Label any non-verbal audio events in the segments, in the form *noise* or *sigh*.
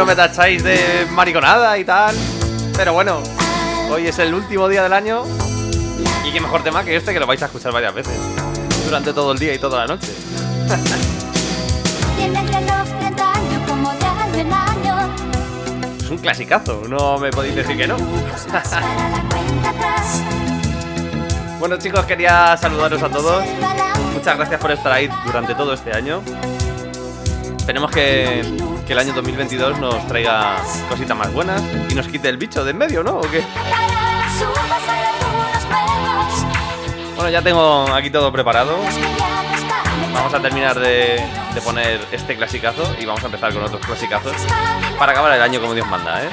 algunos me tacháis de mariconada y tal. Pero bueno, hoy es el último día del año. Y qué mejor tema que este que lo vais a escuchar varias veces. Durante todo el día y toda la noche. Es un clasicazo, no me podéis decir que no. *laughs* Bueno chicos, quería saludaros a todos. Muchas gracias por estar ahí durante todo este año. Esperemos que, que el año 2022 nos traiga cositas más buenas y nos quite el bicho de en medio, ¿no? ¿O qué? Bueno, ya tengo aquí todo preparado. Vamos a terminar de, de poner este clasicazo y vamos a empezar con otros clasicazos para acabar el año como Dios manda, ¿eh?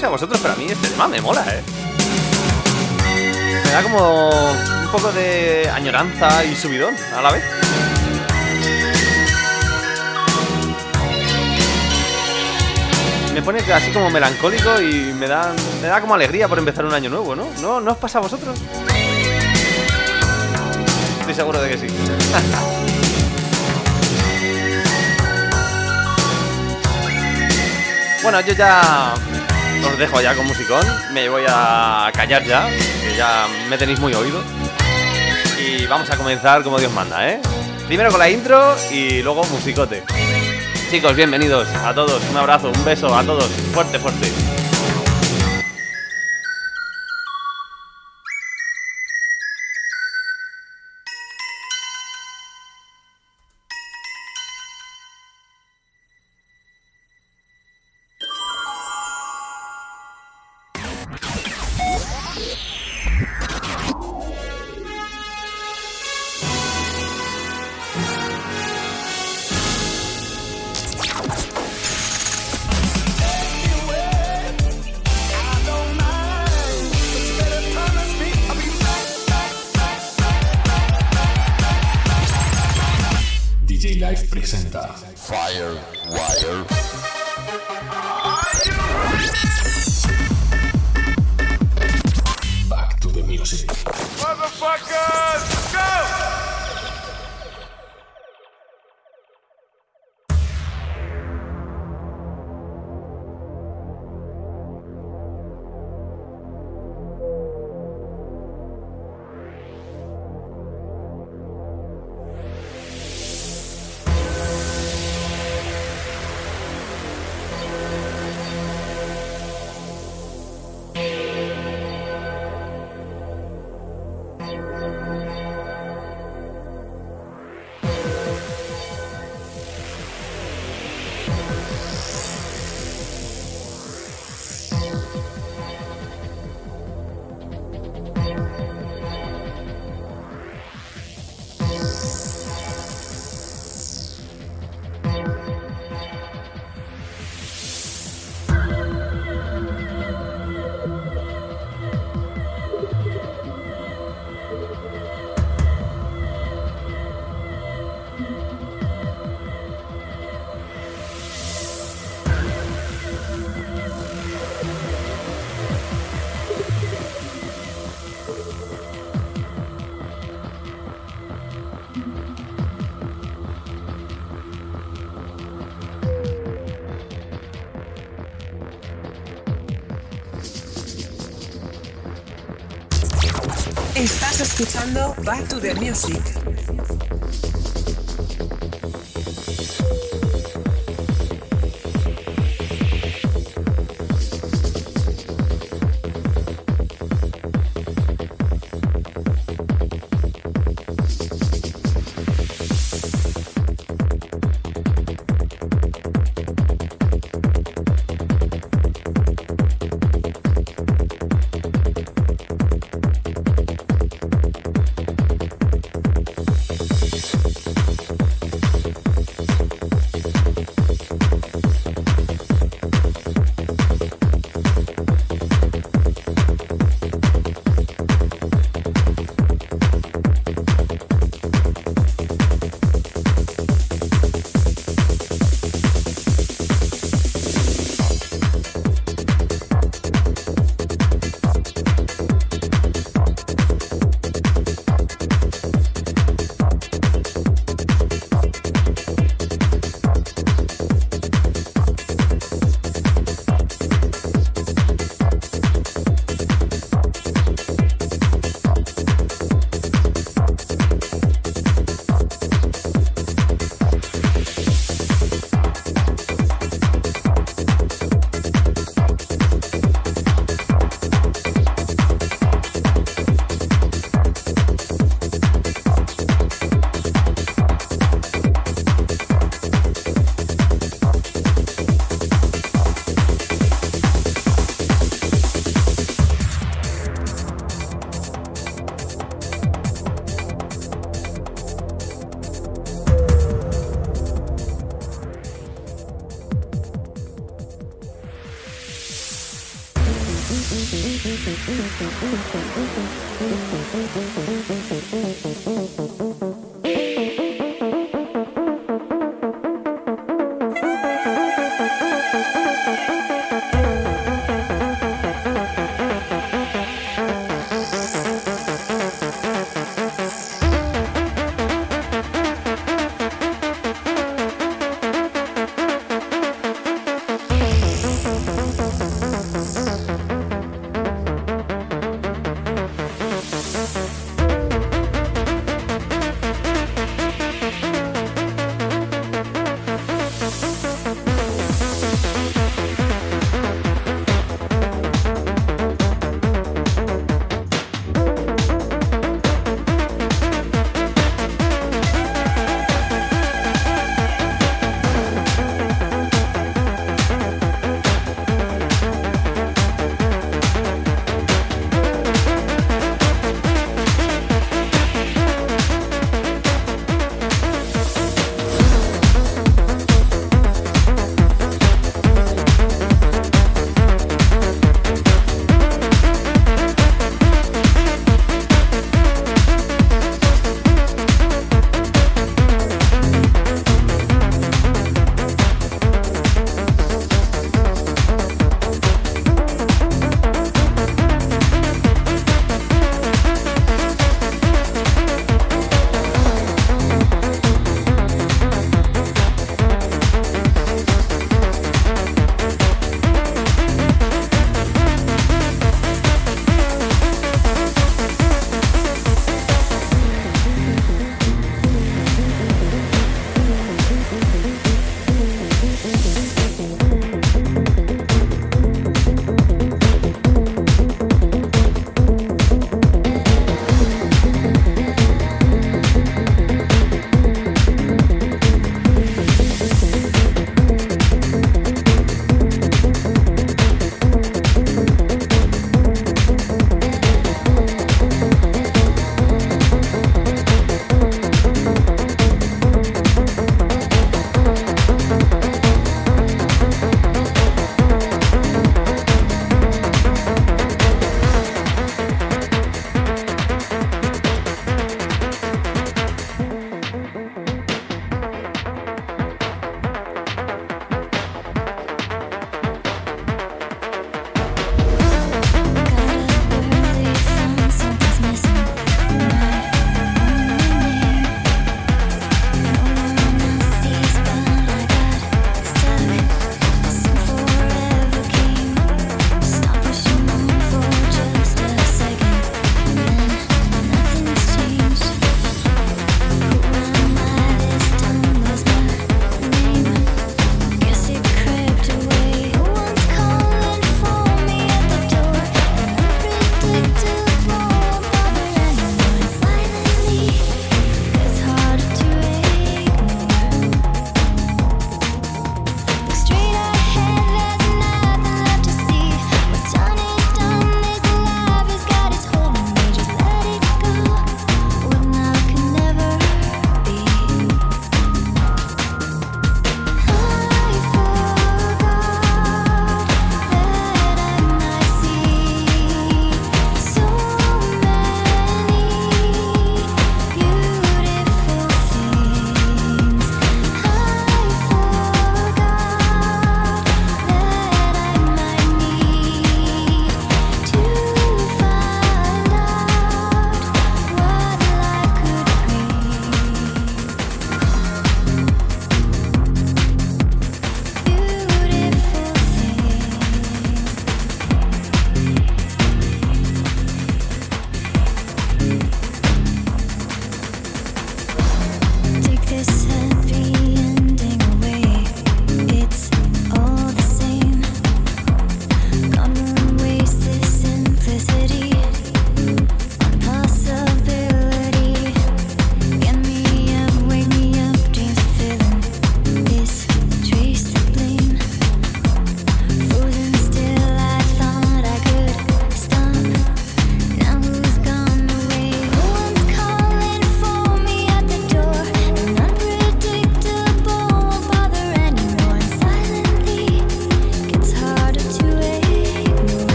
Sé a vosotros, pero a mí este tema me mola, ¿eh? Me da como un poco de añoranza y subidón a la vez. Me pone así como melancólico y me da, me da como alegría por empezar un año nuevo, ¿no? ¿No, ¿No os pasa a vosotros? Estoy seguro de que sí. *laughs* Bueno, yo ya os dejo ya con musicón. Me voy a callar ya, que ya me tenéis muy oído. Y vamos a comenzar como Dios manda, ¿eh? Primero con la intro y luego musicote. Chicos, bienvenidos a todos. Un abrazo, un beso a todos. Fuerte, fuerte. Back to the Music.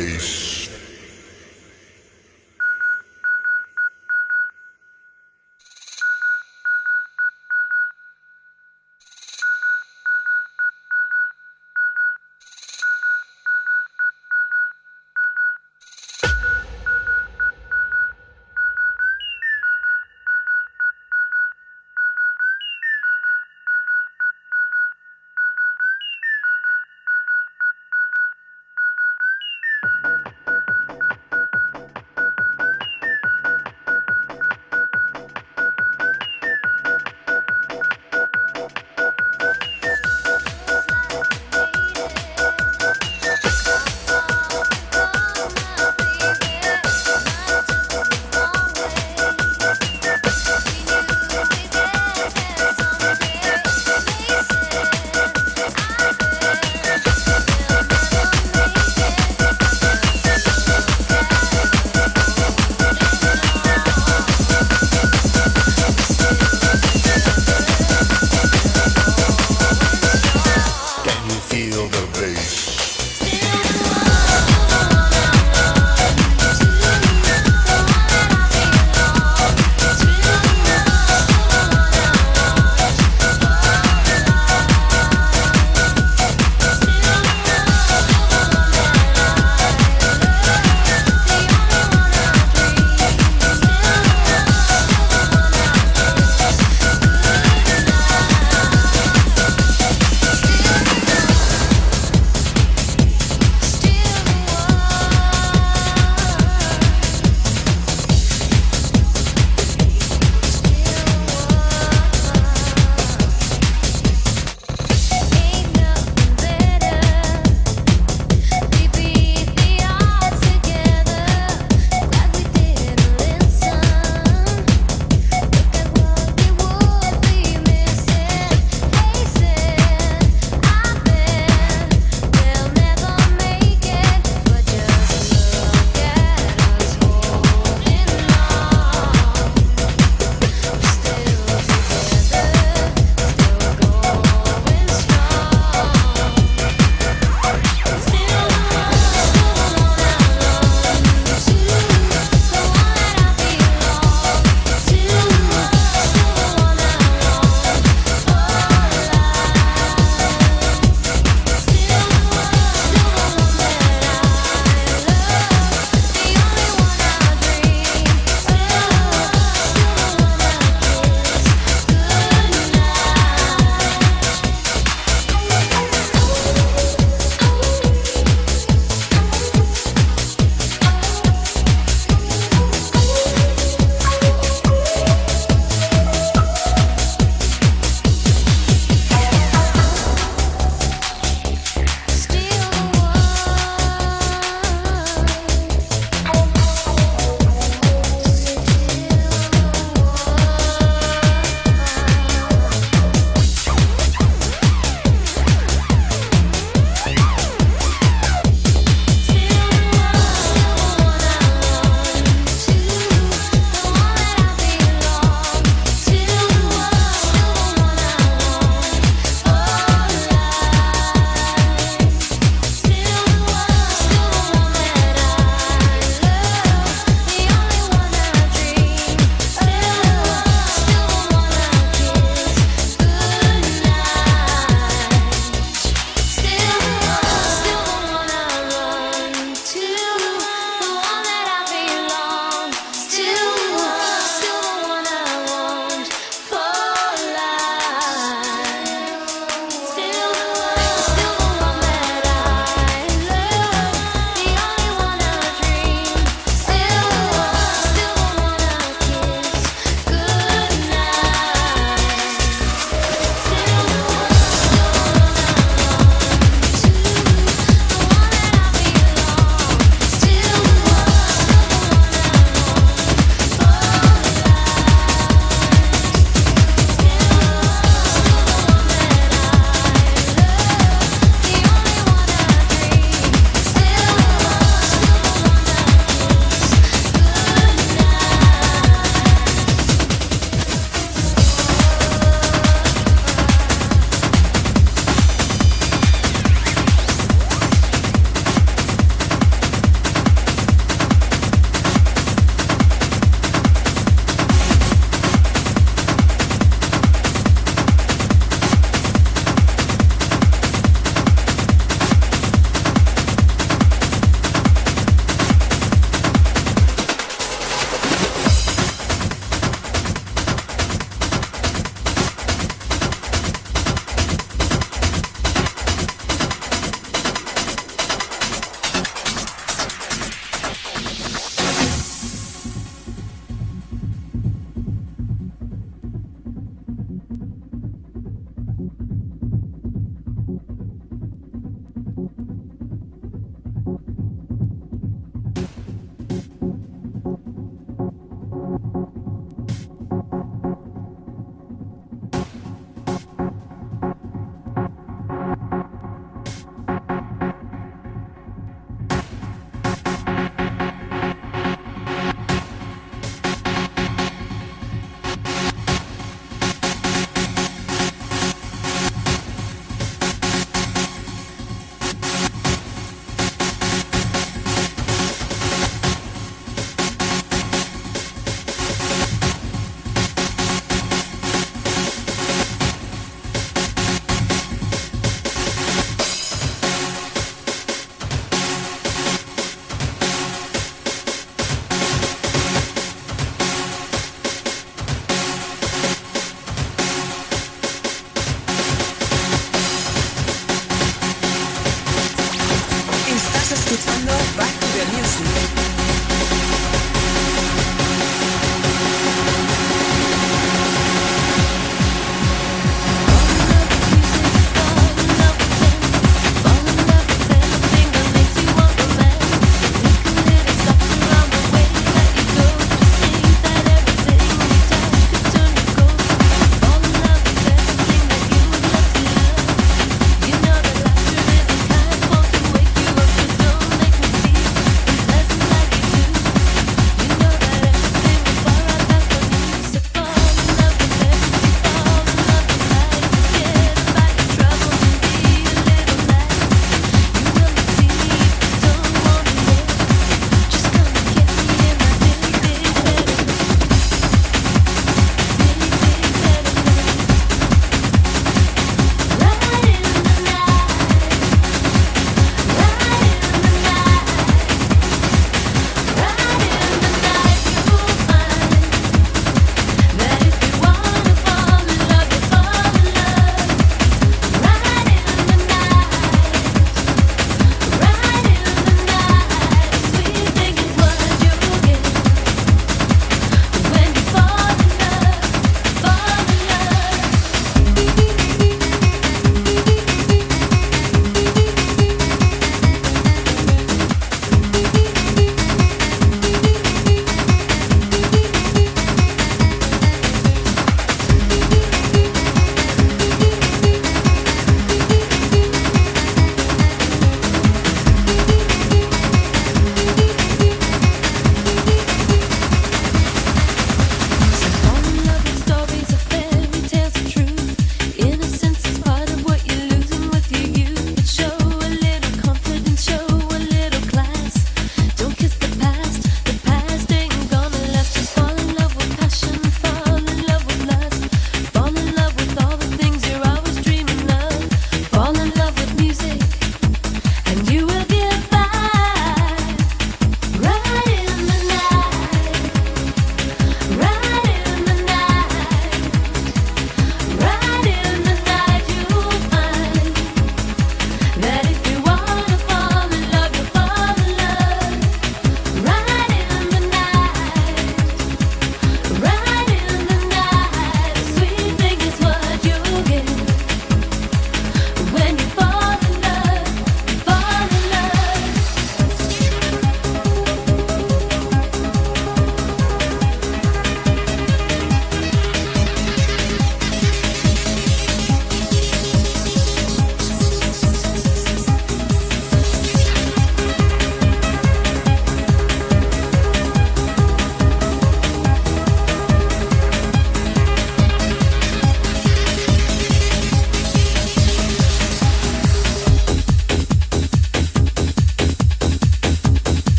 face.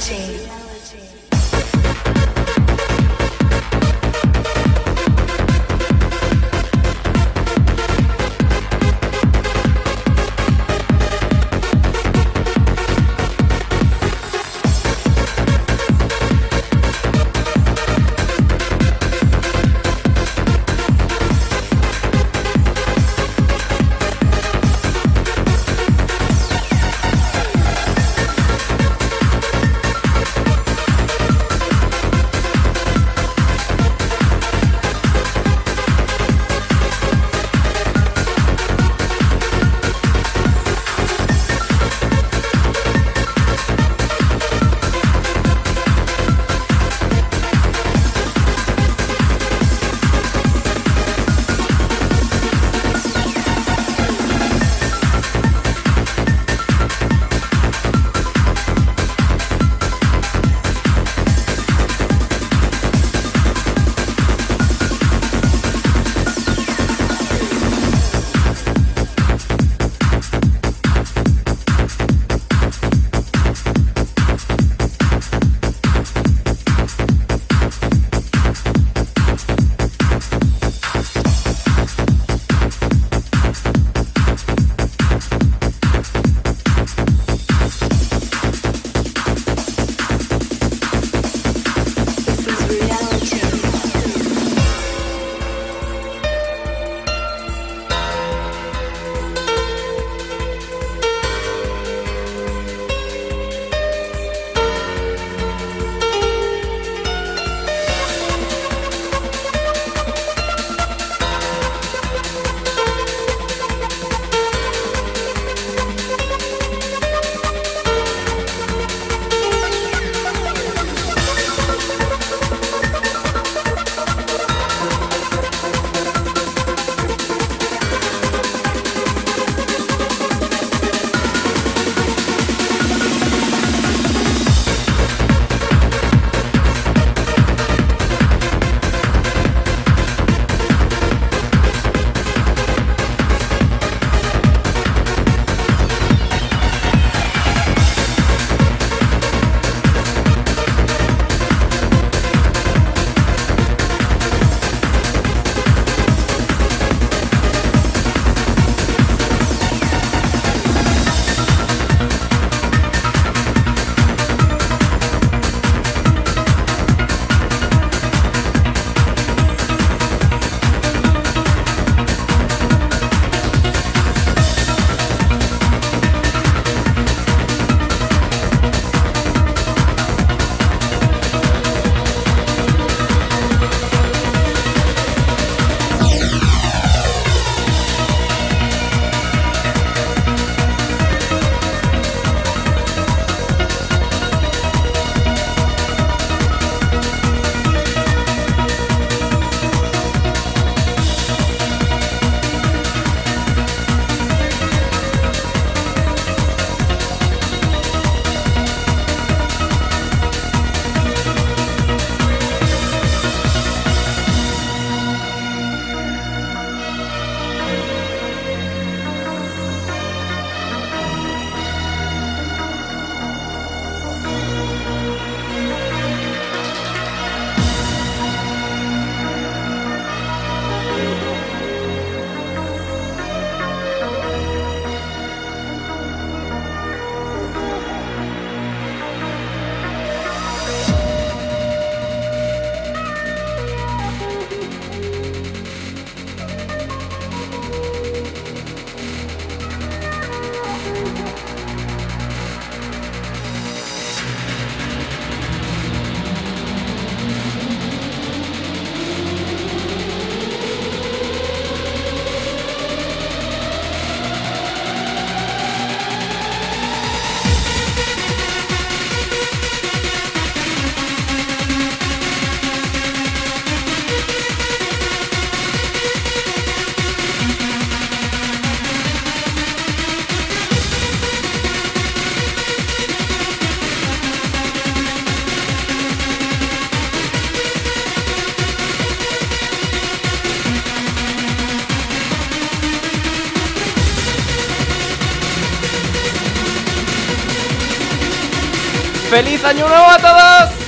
J. ¡Feliz año nuevo a todos!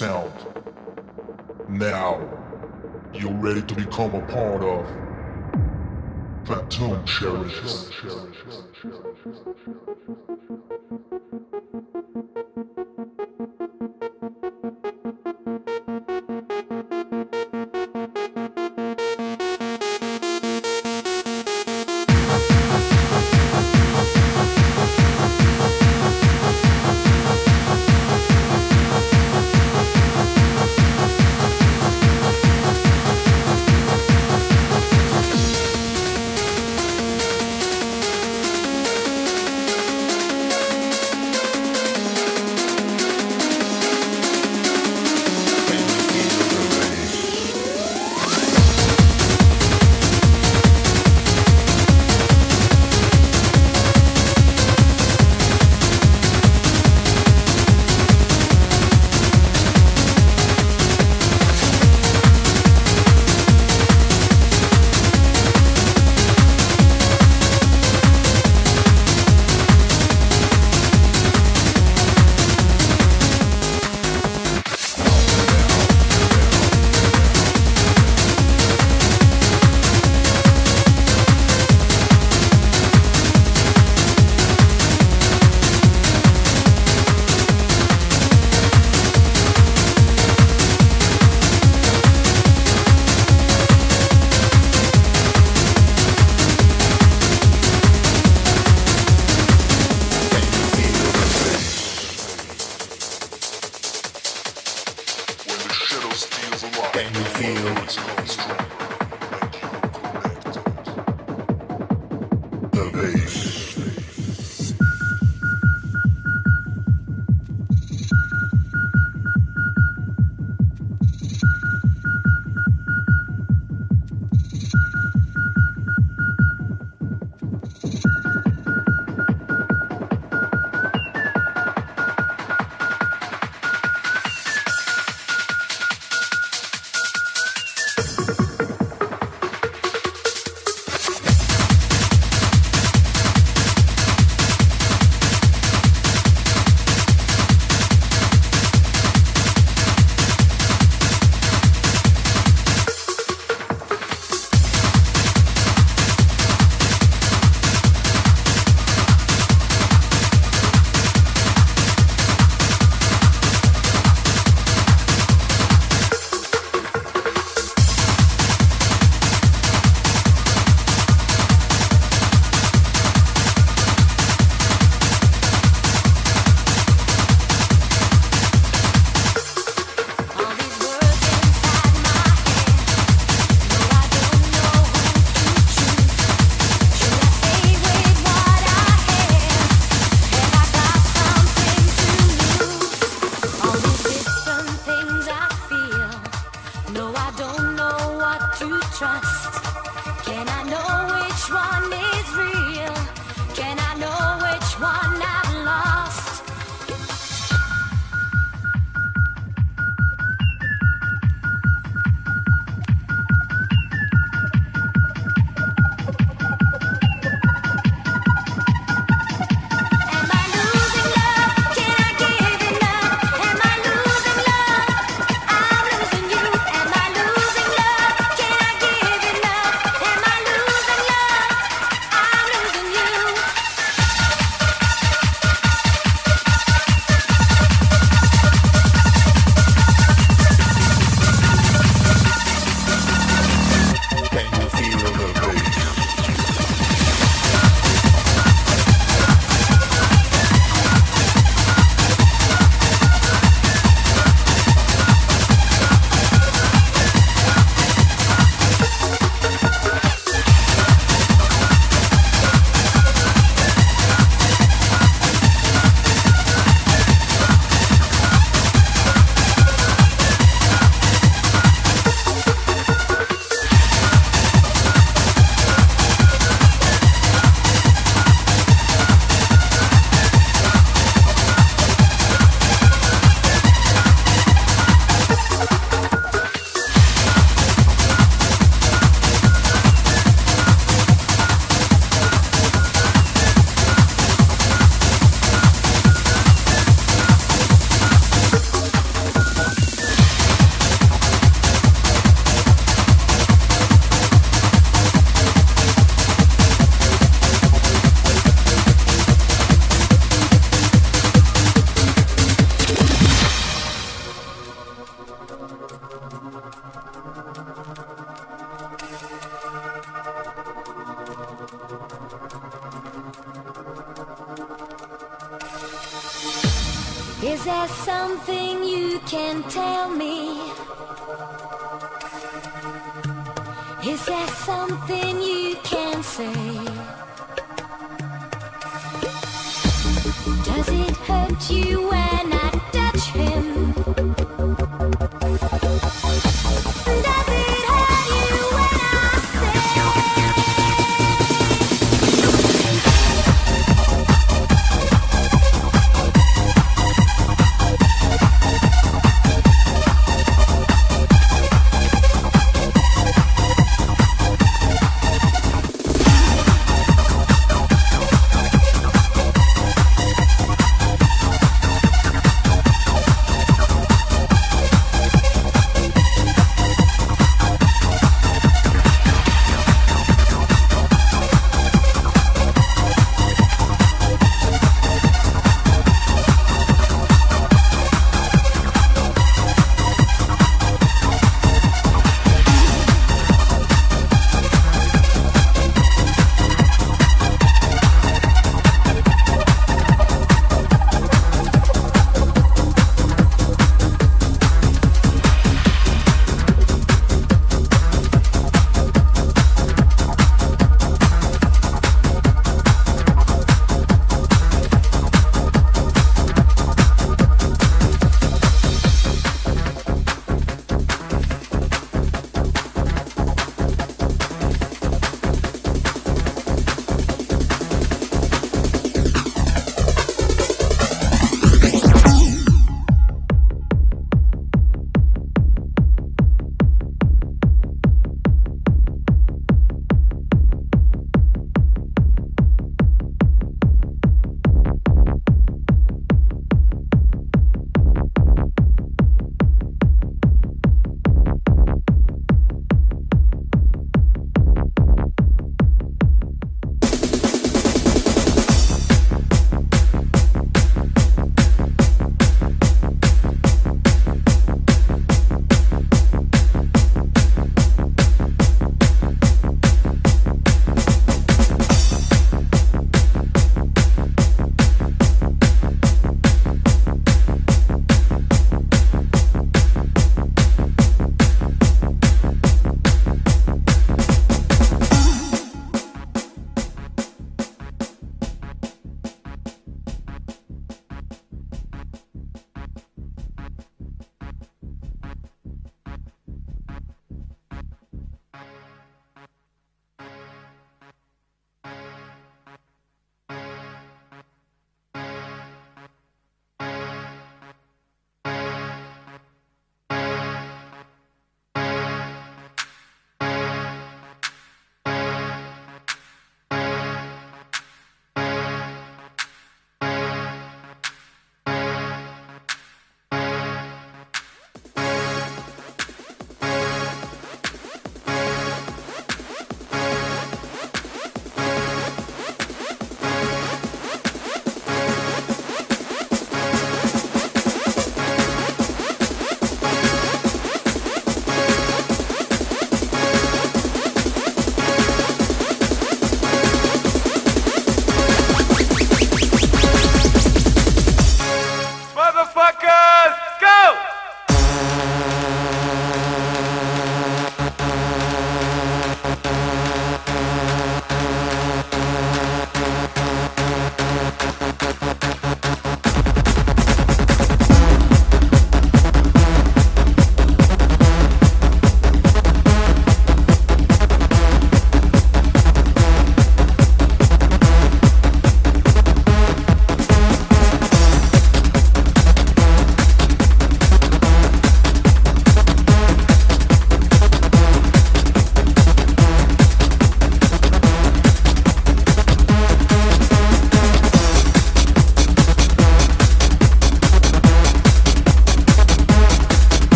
sound. Now, you're ready to become a part of fatum cherishes cherishes cherishes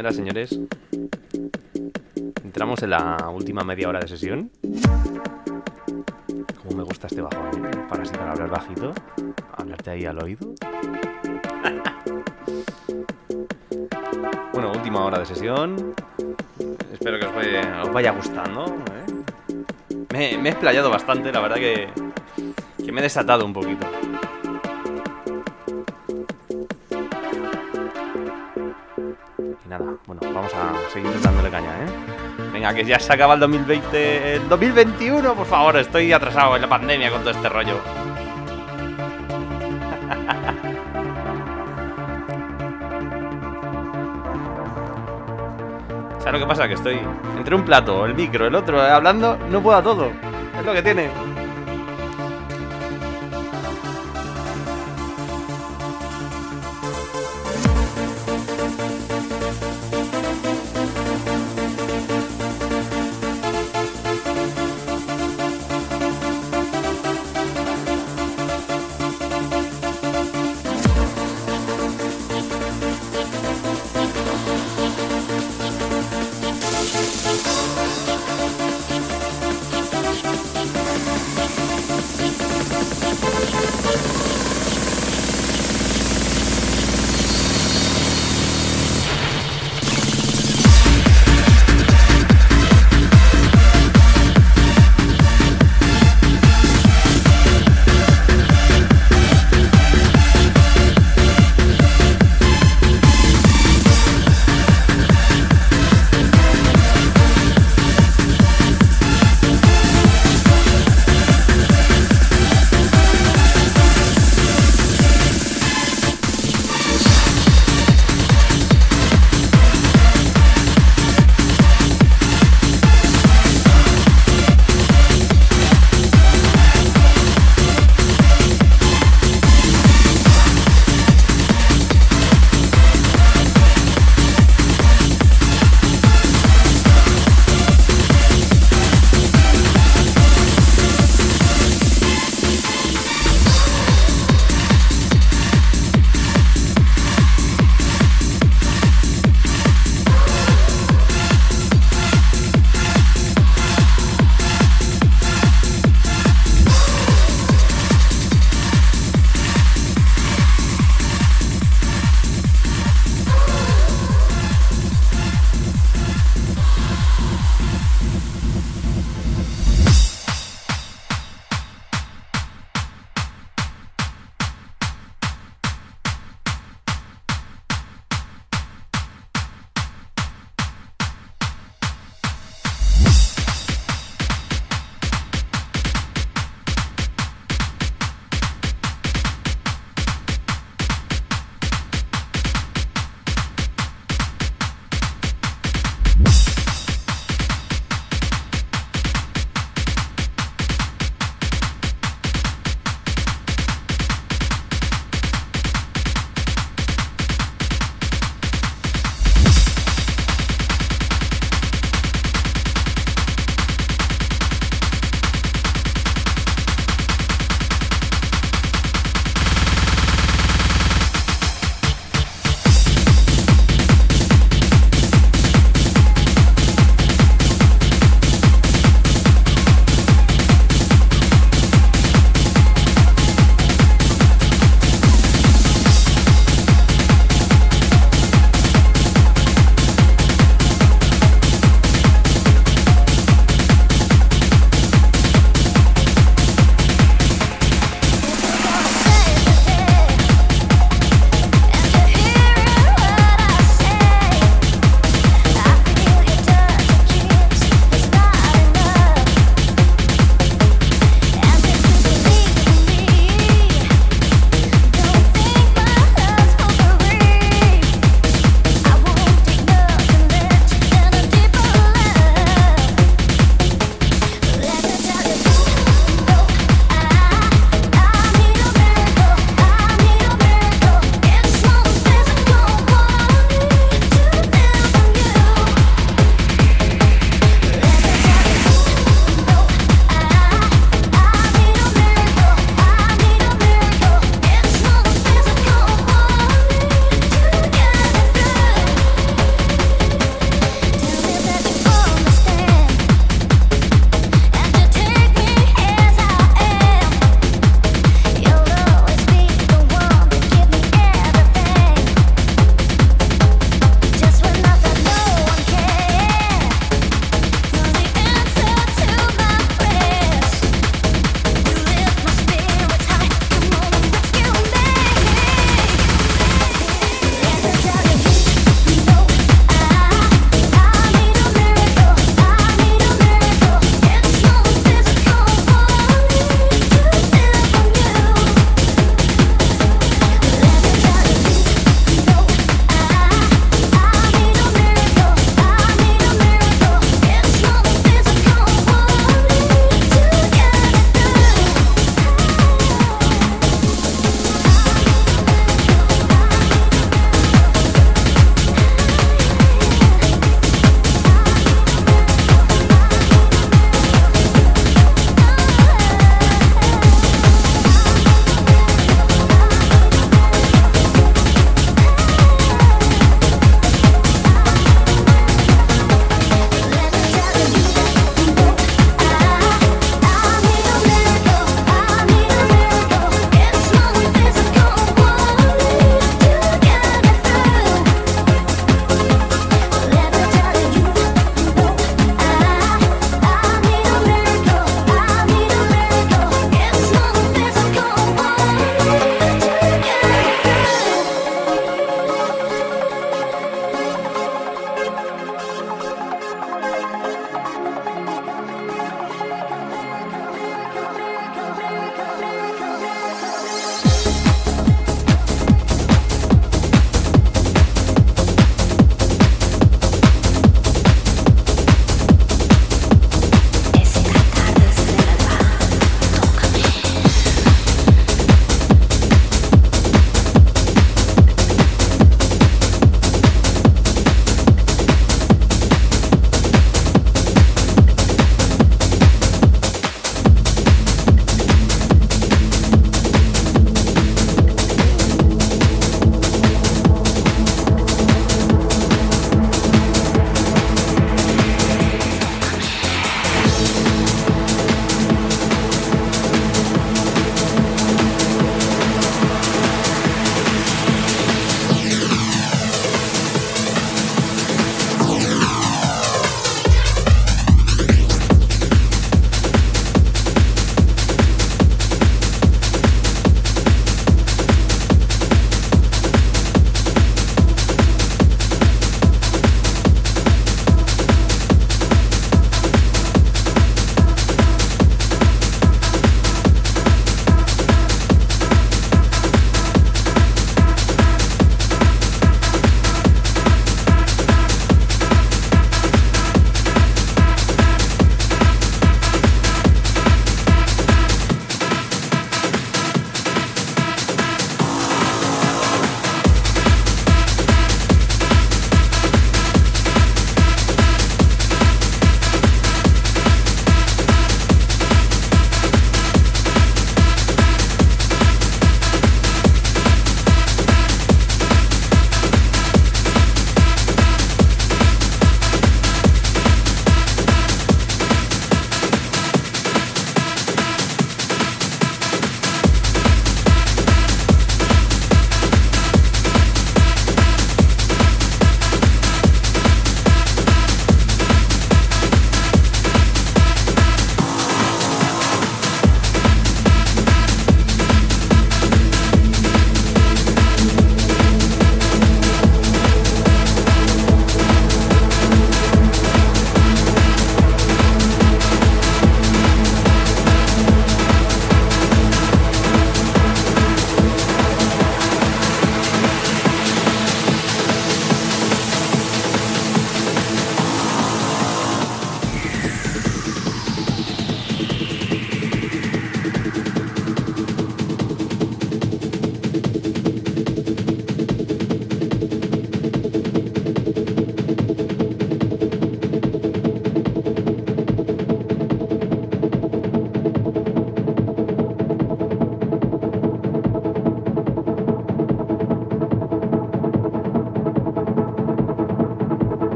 señoras, señores, entramos en la última media hora de sesión. Como me gusta este bajón, ¿eh? Para así, hablar bajito, hablarte ahí al oído. bueno, última hora de sesión. Espero que os, vaya- gustando. ¿eh? Me, me he explayado bastante, la verdad que, que me he desatado un poquito. Dándole caña, ¿eh? Venga, que ya se acaba el 2020, el 2021, por favor, estoy atrasado en la pandemia con todo este rollo. ¿Sabes lo que pasa? Que estoy entre un plato, el micro, el otro, hablando, no puedo a todo. Es lo que tiene.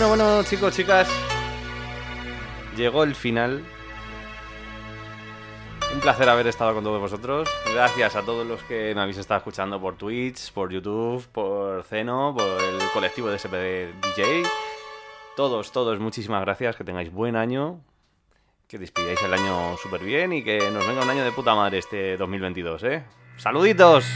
Bueno, bueno, chicos, chicas. Llegó el final. Un placer haber estado con todos vosotros. Gracias a todos los que me habéis estado escuchando por Twitch, por YouTube, por Zeno, por el colectivo de SPD DJ. Todos, todos, muchísimas gracias. Que tengáis buen año. Que despidáis el año súper bien y que nos venga un año de puta madre este 2022, ¿eh? ¡Saluditos!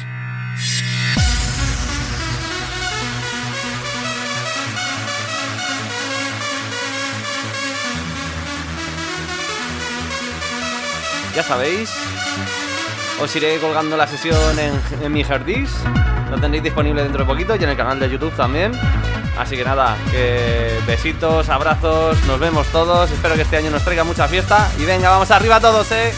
Ya sabéis, os iré colgando la sesión en, mi Herdis. Lo tendréis disponible dentro de poquito y en el canal de YouTube también. Así que nada, que besitos, abrazos, nos vemos todos. Espero que este año nos traiga mucha fiesta. Y venga, vamos arriba todos, eh.